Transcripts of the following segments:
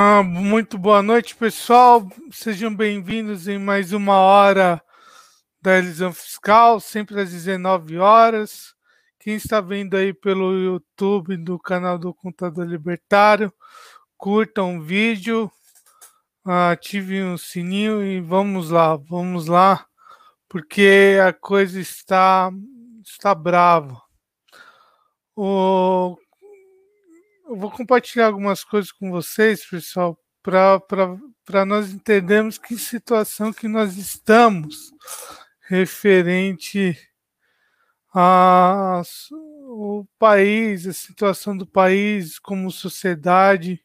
Ah, muito boa noite, pessoal. Sejam bem-vindos em mais uma hora da Elisão Fiscal, sempre às 19 horas. Quem está vendo aí pelo YouTube do canal do Contador Libertário, curtam o vídeo, ativem o sininho e vamos lá, vamos lá, porque a coisa está, está brava. O eu vou compartilhar algumas coisas com vocês, pessoal, para nós entendermos que situação que nós estamos referente ao país, a situação do país como sociedade.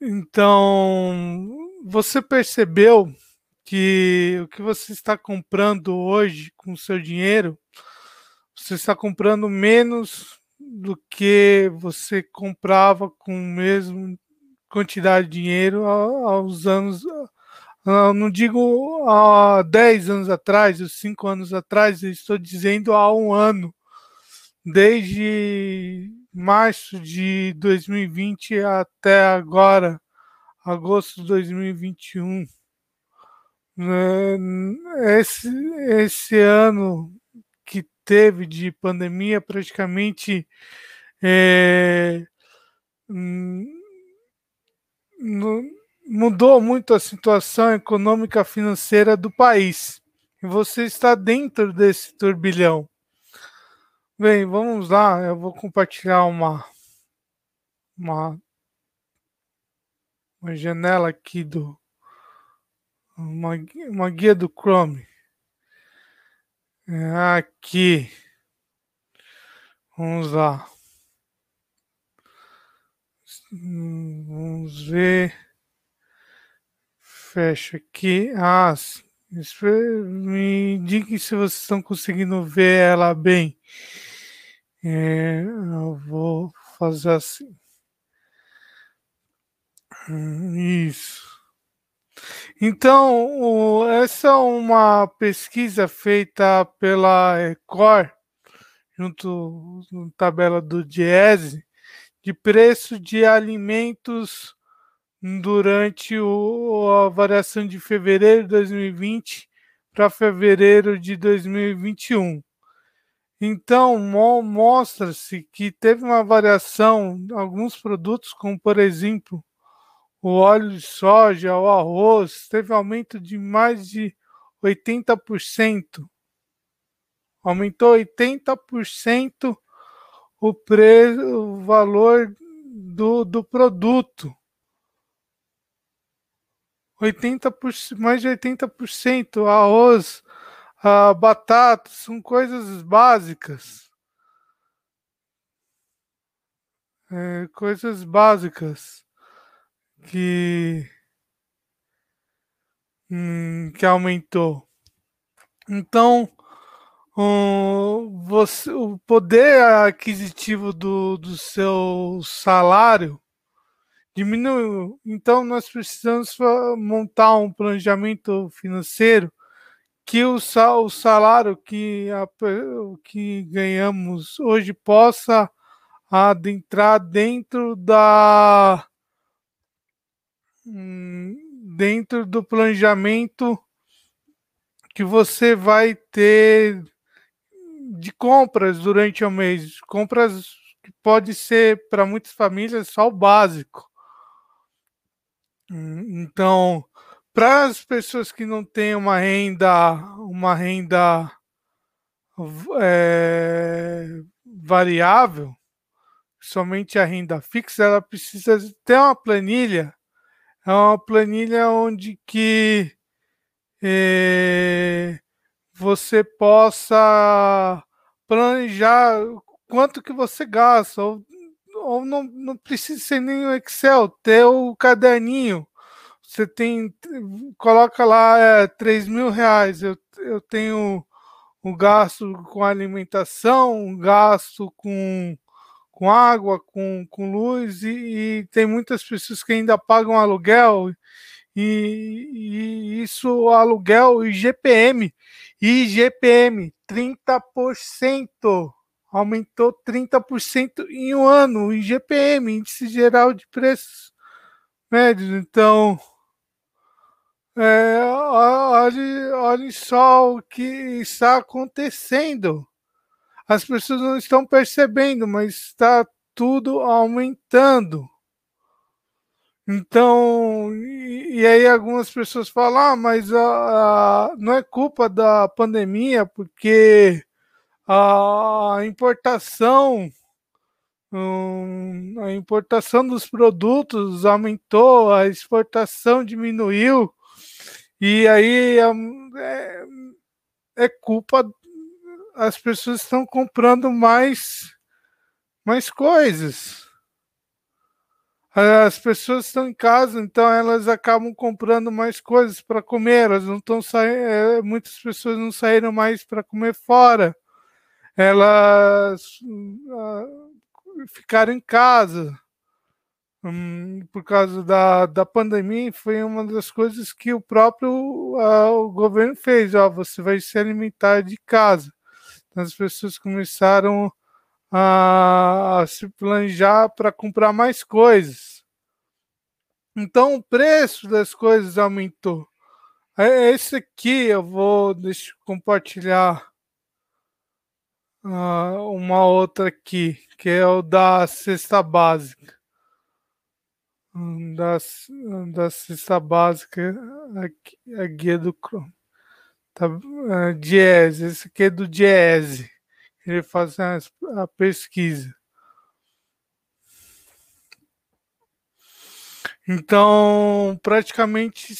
Então, você percebeu que o que você está comprando hoje com o seu dinheiro, você está comprando menos do que você comprava com a mesma quantidade de dinheiro aos anos, não digo há 10 anos atrás, ou 5 anos atrás, estou dizendo há um ano, desde março de 2020 até agora, agosto de 2021. Né, esse, esse ano teve de pandemia praticamente é, mudou muito a situação econômica financeira do país. E você está dentro desse turbilhão. Bem, vamos lá, eu vou compartilhar uma uma, uma janela aqui do uma, uma guia do Chrome. Aqui. Vamos lá. Vamos ver. Fecha aqui. Ah, me indique se vocês estão conseguindo ver ela bem. É, eu vou fazer assim. Isso. Então, essa é uma pesquisa feita pela Ecor, junto na tabela do Diese, de preço de alimentos durante o, a variação de fevereiro de 2020 para fevereiro de 2021. Então, mo mostra-se que teve uma variação alguns produtos, como por exemplo o óleo de soja, o arroz, teve aumento de mais de 80%. Aumentou 80% o preço, o valor do, do produto. 80%, mais de 80%. Arroz, a batata, são coisas básicas. É, coisas básicas que, hum, que aumentou. Então, o, você, o poder aquisitivo do, do seu salário diminuiu. Então, nós precisamos montar um planejamento financeiro que o, o salário que, a, que ganhamos hoje possa adentrar dentro da dentro do planejamento que você vai ter de compras durante o mês. Compras que pode ser para muitas famílias só o básico. Hum, então, para as pessoas que não têm uma renda, uma renda é, variável, somente a renda fixa, ela precisa ter uma planilha é uma planilha onde que é, você possa planejar quanto que você gasta, ou, ou não, não precisa ser nem o Excel, ter o caderninho. Você tem, coloca lá é, 3 mil reais, eu, eu tenho o gasto com alimentação, um gasto com com água, com, com luz, e, e, tem muitas pessoas que ainda pagam aluguel, e, e isso aluguel e GPM, e GPM, 30% aumentou 30% em um ano, IGPM, Índice Geral de Preços Médios. Então, é, olhe, olhe só o que está acontecendo. As pessoas não estão percebendo, mas está tudo aumentando. Então, e, e, aí algumas pessoas falam, ah, mas a, a, não é culpa da pandemia, porque a importação, hum, a importação dos produtos aumentou, a exportação diminuiu, e aí é, é culpa, as pessoas estão comprando mais, mais coisas as pessoas estão em casa, então elas acabam comprando mais coisas para comer. Elas não estão saindo, é, muitas pessoas não saíram mais para comer fora. Elas uh, ficaram em casa. Hum, por causa da, da pandemia, foi uma das coisas que o próprio uh, o governo fez. Ó, você vai se alimentar de casa. As pessoas começaram a, se planejar para comprar mais coisas. Então o preço das coisas aumentou. É esse aqui eu vou deixa eu compartilhar uh, uma outra aqui, que é o da cesta básica. Da, da cesta básica, aqui, a guia do Chrome. Tá, uh, Diese, esse aqui é do Diese ele faz a, a pesquisa. Então, praticamente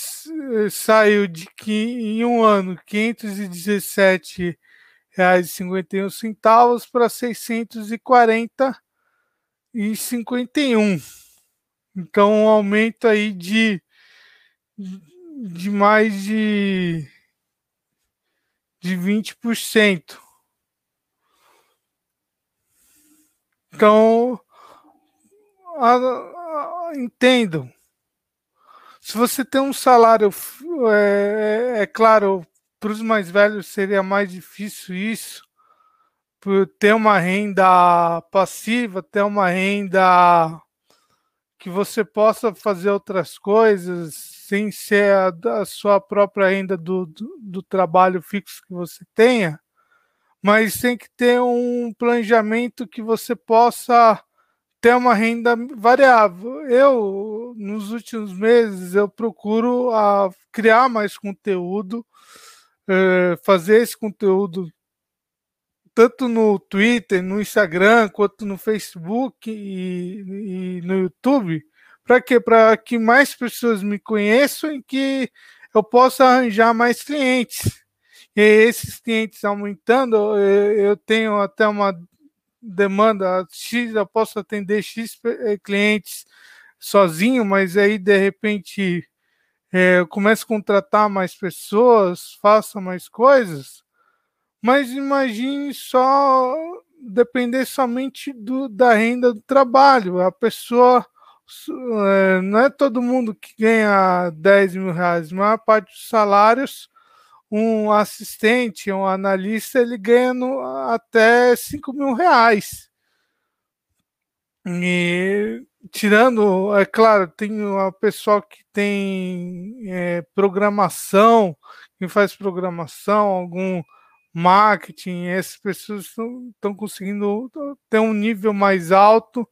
saiu de que em um ano R$ 517,51 para R$ 640,51. Então, um aumento aí de, de mais de, de 20%. Então, a, a. Se você tem um salário, é, é, é claro, para os mais velhos seria mais difícil isso, por ter uma renda passiva, ter uma renda que você possa fazer outras coisas sem ser a, sua própria renda do, do, do trabalho fixo que você tenha mas tem que ter um planejamento que você possa ter uma renda variável. Eu, nos últimos meses, eu procuro a, ah, criar mais conteúdo, é, fazer esse conteúdo tanto no Twitter, no Instagram, quanto no Facebook e, e no YouTube. Para quê? Para que mais pessoas me conheçam e que eu possa arranjar mais clientes. E esses clientes aumentando, eu tenho até uma demanda X, eu posso atender X eh, clientes sozinho, mas aí de repente é, eu começo a contratar mais pessoas, faça mais coisas. Mas imagine só depender somente do, da renda do trabalho. A pessoa não é todo mundo que ganha 10 mil reais, a maior parte dos salários um assistente, um analista, ele ganha até 5 mil reais. E tirando, é claro, tem o pessoal que tem é, programação, que faz programação, algum marketing, essas pessoas estão conseguindo ter um nível mais alto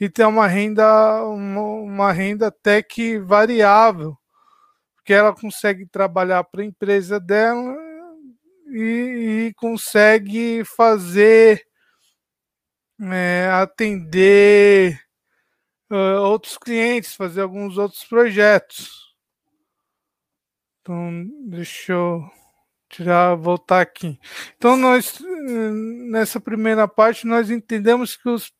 e ter uma renda, uma, uma renda até que variável porque ela consegue trabalhar para a empresa dela e, e consegue fazer é, atender uh, outros clientes, fazer alguns outros projetos. Então, deixa eu tirar, voltar aqui. Então, nós nessa primeira parte nós entendemos que os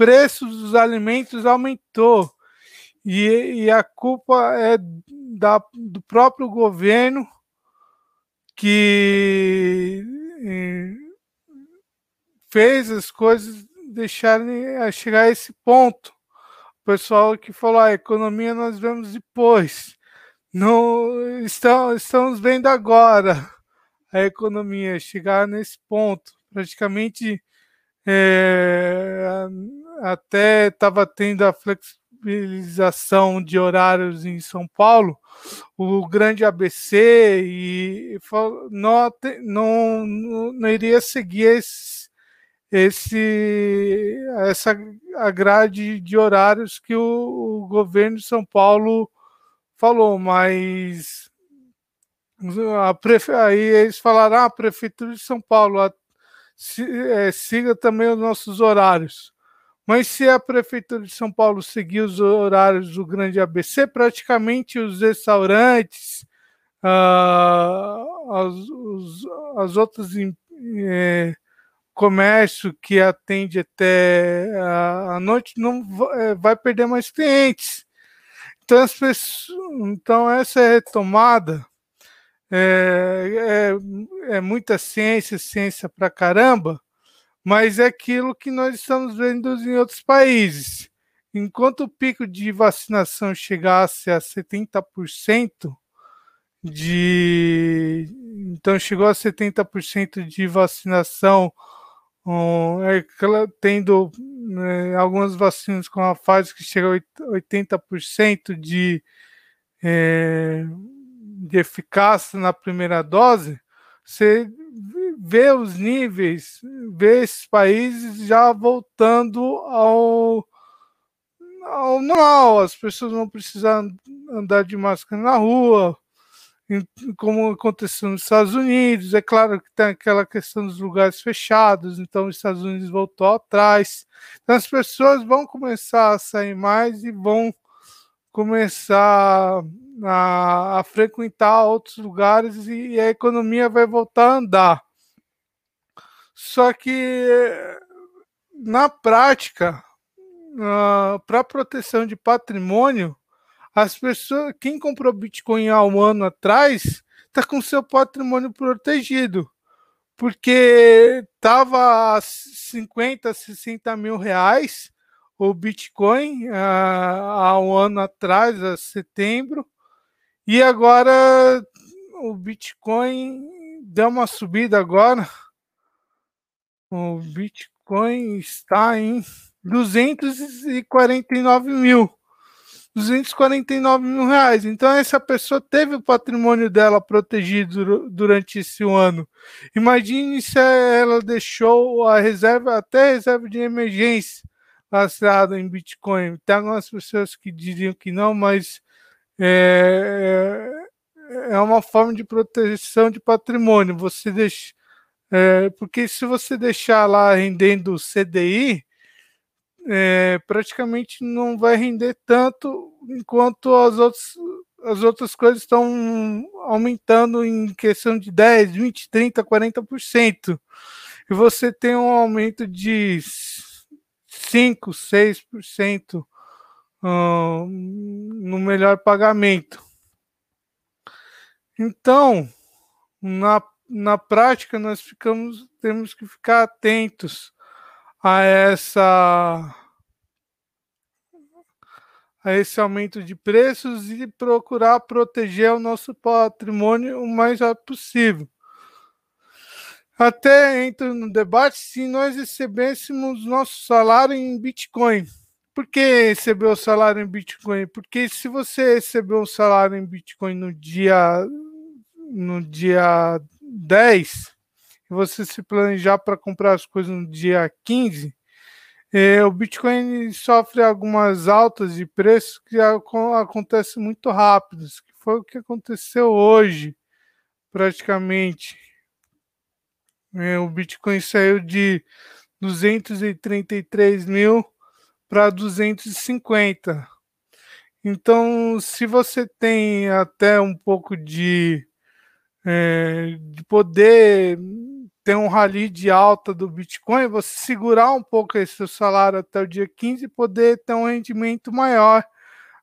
preços dos alimentos aumentou e, e a culpa é da, do próprio governo que eh, fez as coisas deixarem chegar a esse ponto. O pessoal que falou, ah, a economia nós vemos depois. Não estamos, estamos vendo agora a economia chegar nesse ponto. Praticamente é, até estava tendo a flexibilização de horários em São Paulo, o grande ABC e não, não, não iria seguir esse, esse essa a grade de horários que o, o governo de São Paulo falou, mas a prefe... aí eles falaram, ah, a prefeitura de São Paulo a, é, siga também os nossos horários. Mas se a Prefeitura de São Paulo seguir os horários do grande ABC, praticamente os restaurantes, ah, as, os, as outras é, comércio que atende até a, noite não é, vai perder mais clientes. Então, pessoas, então essa retomada é, é, é muita ciência, ciência pra caramba, mas é aquilo que nós estamos vendo em outros países. Enquanto o pico de vacinação chegasse a 70% de. Então, chegou a 70% de vacinação, um, é, tendo né, algumas vacinas com a fase que chega a 80% de, é, de eficácia na primeira dose, você vê os níveis, vê esses países já voltando ao, ao normal. As pessoas não precisam andar de máscara na rua, como aconteceu nos Estados Unidos. É claro que tem aquela questão dos lugares fechados, então os Estados Unidos voltou atrás. Então as pessoas vão começar a sair mais e vão começar a, a frequentar outros lugares e a economia vai voltar a andar. Só que na prática, uh, para proteção de patrimônio, as pessoas, quem comprou Bitcoin há um ano atrás, está com seu patrimônio protegido, porque estava a 50, 60 mil reais o Bitcoin uh, há um ano atrás, a setembro, e agora o Bitcoin deu uma subida agora. O Bitcoin está em 249 mil. 249 mil reais. Então, essa pessoa teve o patrimônio dela protegido durante esse ano. Imagine se ela deixou a reserva, até a reserva de emergência, lastreada em Bitcoin. Tem algumas pessoas que diriam que não, mas é, é, é uma forma de proteção de patrimônio. Você deixa. É, porque se você deixar lá rendendo CDI, é, praticamente não vai render tanto enquanto as outras, as outras coisas estão aumentando em questão de 10, 20, 30, 40%. E você tem um aumento de 5, 6% uh, no melhor pagamento. Então, na, na prática, nós ficamos, temos que ficar atentos a essa a esse aumento de preços e procurar proteger o nosso patrimônio o mais rápido possível. Até entro no debate se nós recebêssemos nosso salário em Bitcoin. Por que receber o salário em Bitcoin? Porque se você recebeu o salário em Bitcoin no dia no dia 10 e você se planejar para comprar as coisas no dia 15, é, o Bitcoin sofre algumas altas de preço que acontecem muito rápidos, que foi o que aconteceu hoje, praticamente. É, o Bitcoin saiu de 233 mil para 250. Então, se você tem até um pouco de, é, de poder ter um rally de alta do Bitcoin, você segurar um pouco esse seu salário até o dia 15 e poder ter um rendimento maior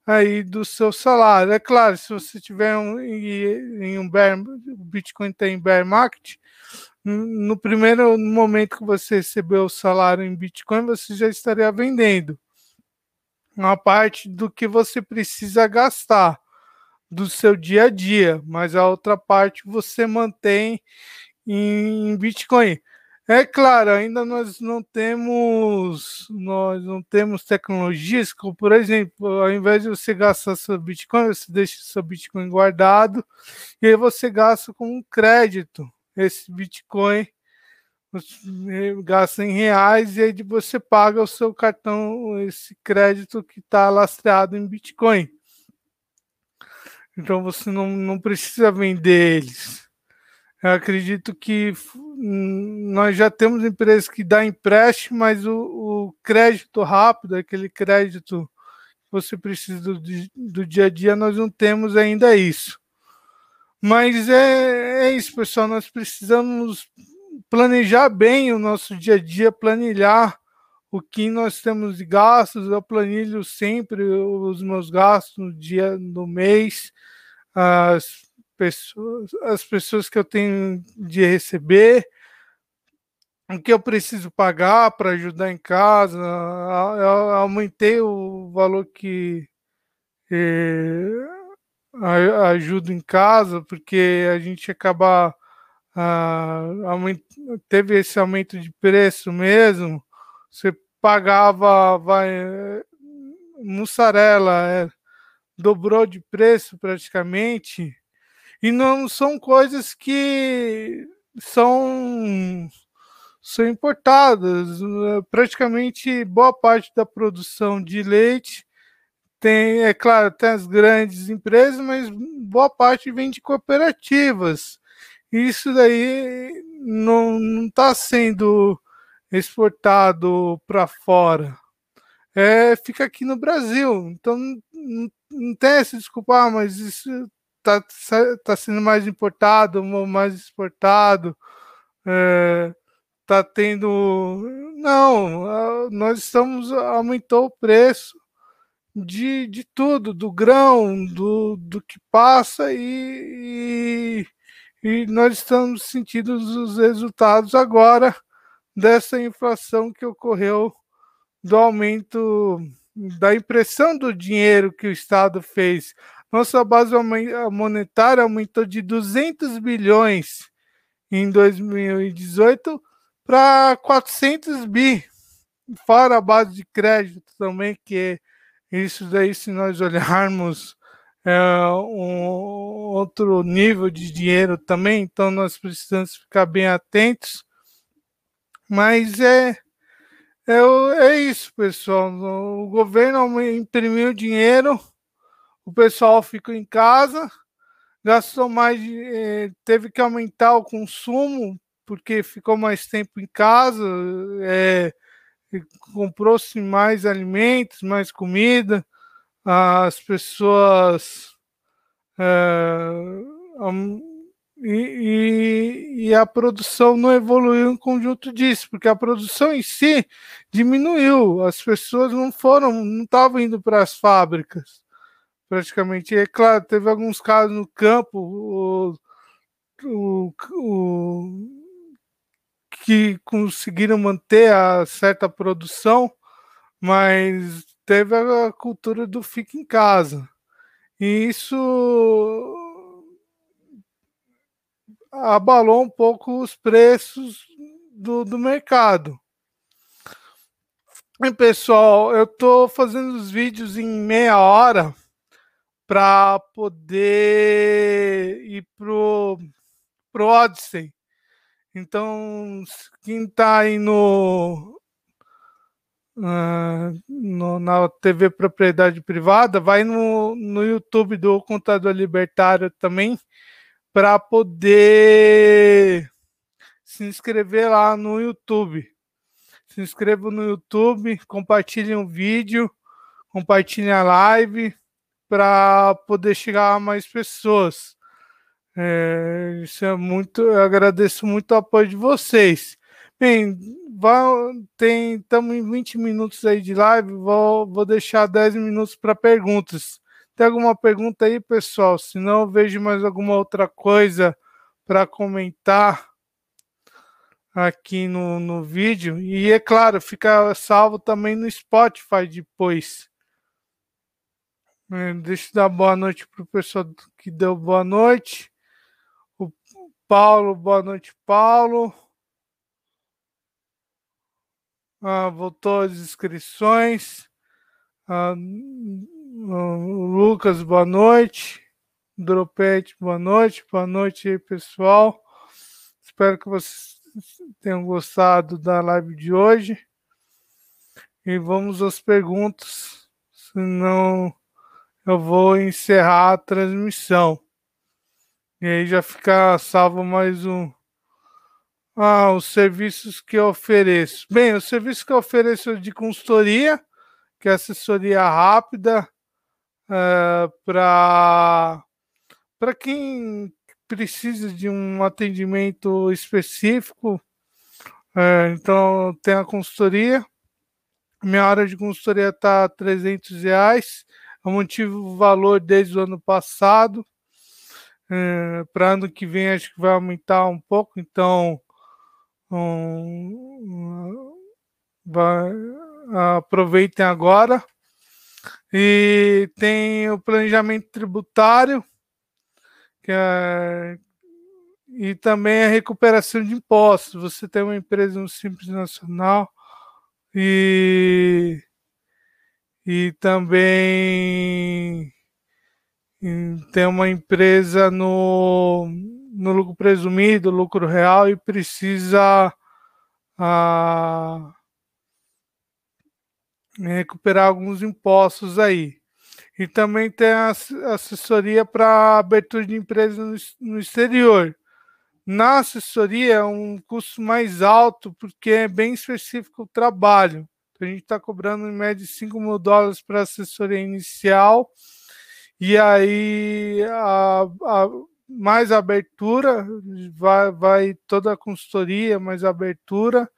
aí do seu salário. É claro, se você tiver um, em um bear, o Bitcoin tem bear market, no primeiro momento que você recebeu o salário em Bitcoin, você já estaria vendendo uma parte do que você precisa gastar do seu dia a dia, mas a outra parte você mantém em Bitcoin. É claro, ainda nós não temos nós não temos tecnologias como, por exemplo, ao invés de você gastar seu Bitcoin, você deixa seu Bitcoin guardado e aí você gasta com um crédito esse Bitcoin gasta em reais e aí você paga o seu cartão, esse crédito que está lastreado em Bitcoin. Então você não, não precisa vender eles. Eu acredito que nós já temos empresas que dão empréstimo, mas o, o crédito rápido, aquele crédito que você precisa do, do, dia a dia, nós não temos ainda isso. Mas é, é isso, pessoal. Nós precisamos planejar bem o nosso dia a dia, planilhar o que nós temos de gastos. Eu planilho sempre os meus gastos no dia, no mês, as pessoas, as pessoas que eu tenho de receber, o que eu preciso pagar para ajudar em casa. Eu aumentei o valor que eh, ajudo em casa, porque a gente acaba ah, teve esse aumento de preço mesmo. Você pagava vai, mussarela, é, dobrou de preço praticamente. E não são coisas que são, são importadas. Praticamente boa parte da produção de leite tem, é claro, tem as grandes empresas, mas boa parte vem de cooperativas. Isso daí não está sendo exportado para fora. É, fica aqui no Brasil. Então não, não tem essa desculpa, ah, mas isso está tá sendo mais importado, mais exportado, está é, tendo. Não, nós estamos. aumentou o preço de, de tudo, do grão, do, do que passa e, e, e nós estamos sentindo os resultados agora dessa inflação que ocorreu do aumento da impressão do dinheiro que o Estado fez nossa base monetária aumentou de 200 bilhões em 2018 para 400 bi, fora a base de crédito também, que isso daí, se nós olharmos, é um outro nível de dinheiro também, então nós precisamos ficar bem atentos. Mas é, é, é isso, pessoal. O governo imprimiu dinheiro o pessoal ficou em casa, gastou mais, eh, teve que aumentar o consumo porque ficou mais tempo em casa, é, comprou-se mais alimentos, mais comida, as pessoas é, e, e, e, a produção não evoluiu em conjunto disso, porque a produção em si diminuiu, as pessoas não foram, não estavam indo para as fábricas praticamente. É claro, teve alguns casos no campo o, o, o, que conseguiram manter a certa produção, mas teve a cultura do fica em casa. E isso abalou um pouco os preços do, do mercado. E pessoal, eu estou fazendo os vídeos em meia hora para poder ir pro, pro Odyssey. Então, quem está aí no, uh, no, na TV Propriedade Privada, vai no, no YouTube do Contador Libertário também para poder se inscrever lá no YouTube. Se inscreva no YouTube, compartilhem o vídeo, compartilhem a live para poder chegar a mais pessoas. É, isso é muito, eu agradeço muito o apoio de vocês. Bem, estamos em 20 minutos aí de live, vou, vou deixar 10 minutos para perguntas. Tem alguma pergunta aí, pessoal? Se não, vejo mais alguma outra coisa para comentar aqui no, no vídeo. E é claro, fica salvo também no Spotify depois. É, deixa eu dar boa noite para o pessoal que deu boa noite. O Paulo, boa noite, Paulo. ah, voltou as inscrições. Ah, Lucas, boa noite. Dropete, boa noite. Boa noite aí, pessoal. Espero que vocês tenham gostado da live de hoje. E vamos às perguntas, senão eu vou encerrar a transmissão. E aí já fica salvo mais um. Ah, os serviços que eu ofereço. Bem, o serviço que eu ofereço de consultoria, que é assessoria rápida uh, para para quem precisa de um atendimento específico. Uh, então, tem a consultoria. Minha hora de consultoria está 300 reais. Eu mantive o valor desde o ano passado. Uh, para ano que vem acho que vai aumentar um pouco, então um, vai, aproveitem agora. E tem o planejamento tributário, que é, e também a recuperação de impostos. Você tem uma empresa no Simples Nacional e, e também tem uma empresa no, no lucro presumido, lucro real, e precisa ah, recuperar alguns impostos aí. E também tem a assessoria para abertura de empresas no exterior. Na assessoria é um custo mais alto, porque é bem específico o trabalho. Então, a gente está cobrando em média 5 mil dólares para assessoria inicial, e aí a, a, mais abertura, vai, vai toda a consultoria, mais abertura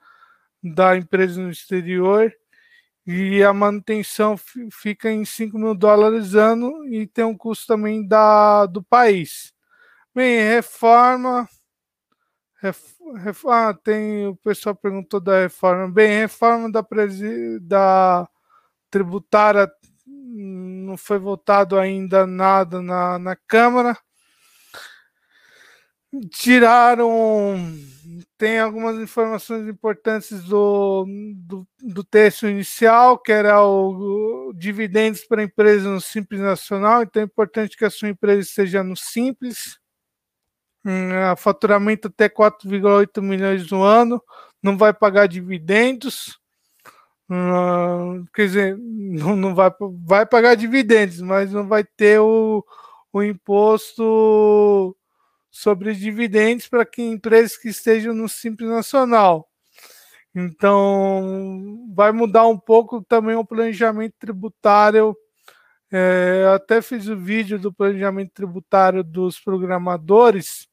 da empresa no exterior e a manutenção fica em 5 mil dólares ano e tem um custo também da, do país. Bem, reforma. Ref, ref, ah, tem, o pessoal perguntou da reforma. Bem, reforma da, da tributária não foi votado ainda nada na, na Câmara tiraram. Tem algumas informações importantes do, do, do texto inicial, que era o, o dividendos para empresa no Simples Nacional, então é importante que a sua empresa esteja no Simples. Hum, faturamento até 4,8 milhões no ano, não vai pagar dividendos. Hum, quer dizer, não, não vai, vai pagar dividendos, mas não vai ter o, o imposto sobre dividendos para que empresas que estejam no Simples Nacional. Então, vai mudar um pouco também o planejamento tributário. É, até fiz o vídeo do planejamento tributário dos programadores,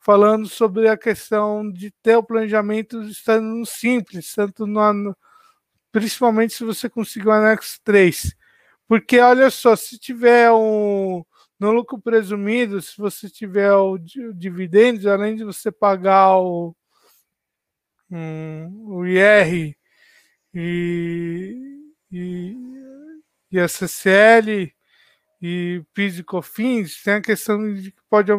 falando sobre a questão de ter o planejamento estando no Simples, tanto no, principalmente se você conseguir o anexo 3. Porque, olha só, se tiver um, no lucro presumido, se você tiver o, dividendos, além de você pagar o, um, o IR e, e, e a CCL e PIS e COFINS, tem a questão de que pode,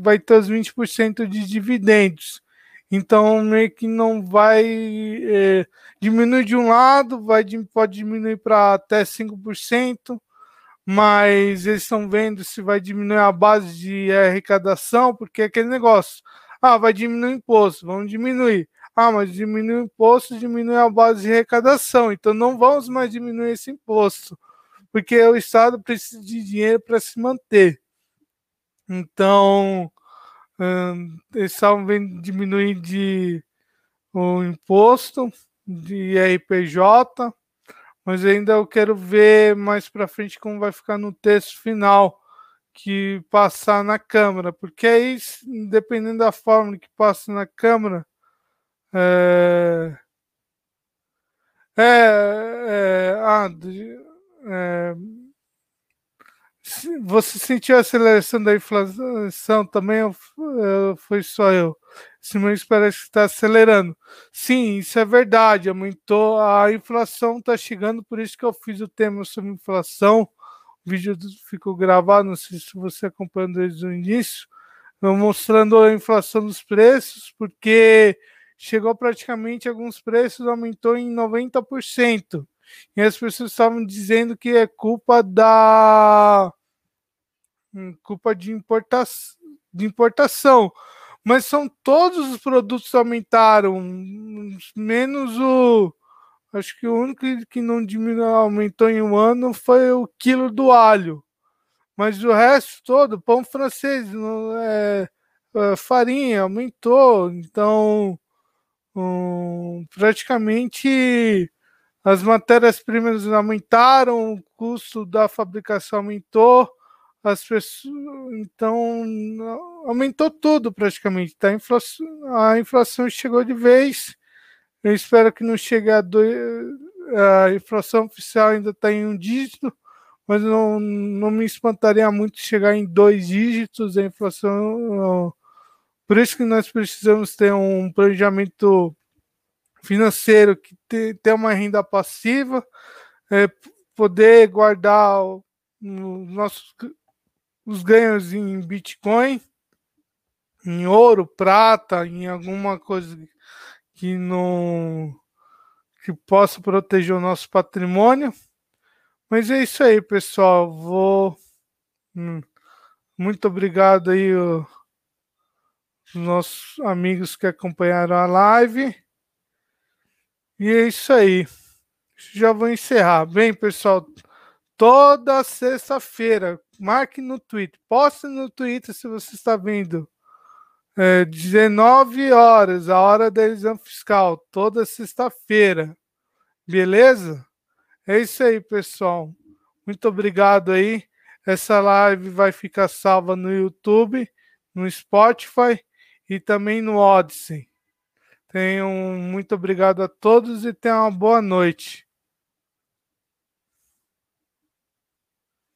vai ter os 20% de dividendos. Então, meio que não vai é, diminuir de um lado, vai, pode diminuir para até 5%, mas eles estão vendo se vai diminuir a base de arrecadação, porque é aquele negócio. Ah, vai diminuir o imposto, vamos diminuir. Ah, mas diminuir o imposto, diminui a base de arrecadação. Então não vamos mais diminuir esse imposto, porque o Estado precisa de dinheiro para se manter. Então, hum, eles estavam vendo diminuir de o imposto de RPJ, mas ainda eu quero ver mais para frente como vai ficar no texto final que passar na Câmara, porque aí, dependendo da forma que passa na Câmara, é, é, é, ah, é, você sentiu a aceleração da inflação também? Foi só eu. Mês parece que está acelerando. Sim, isso é verdade. Aumentou a inflação, está chegando, por isso que eu fiz o tema sobre inflação. O vídeo ficou gravado, não sei se você acompanhou desde o início, mostrando a inflação dos preços, porque chegou praticamente alguns preços aumentou em 90%. E as pessoas estavam dizendo que é culpa da hum, culpa de importação, de importação. Mas são todos os produtos aumentaram, menos o acho que o único que não diminuiu, aumentou em um ano foi o quilo do alho. Mas o resto todo, pão francês, é, é, farinha aumentou, então um, praticamente as matérias-primas aumentaram, o custo da fabricação aumentou, as pessoas, então aumentou tudo praticamente. Tá? A, inflação, a inflação chegou de vez. Eu espero que não chegue a dois, a inflação oficial ainda está em um dígito, mas não, não me espantaria muito chegar em dois dígitos a inflação. Por isso que nós precisamos ter um planejamento financeiro que tem uma renda passiva, é, poder guardar os nossos os ganhos em Bitcoin, em ouro, prata, em alguma coisa que não que possa proteger o nosso patrimônio. Mas é isso aí, pessoal. Vou hum, muito obrigado aí os nossos amigos que acompanharam a live. E é isso aí. Já vou encerrar. Bem, pessoal, toda sexta-feira, marque no Twitter, poste no Twitter se você está vendo. É, 19 horas, a hora da eleição fiscal, toda sexta-feira. Beleza? É isso aí, pessoal. Muito obrigado aí. Essa live vai ficar salva no YouTube, no Spotify e também no Odyssey. Tenham muito obrigado a todos e tenham uma boa noite.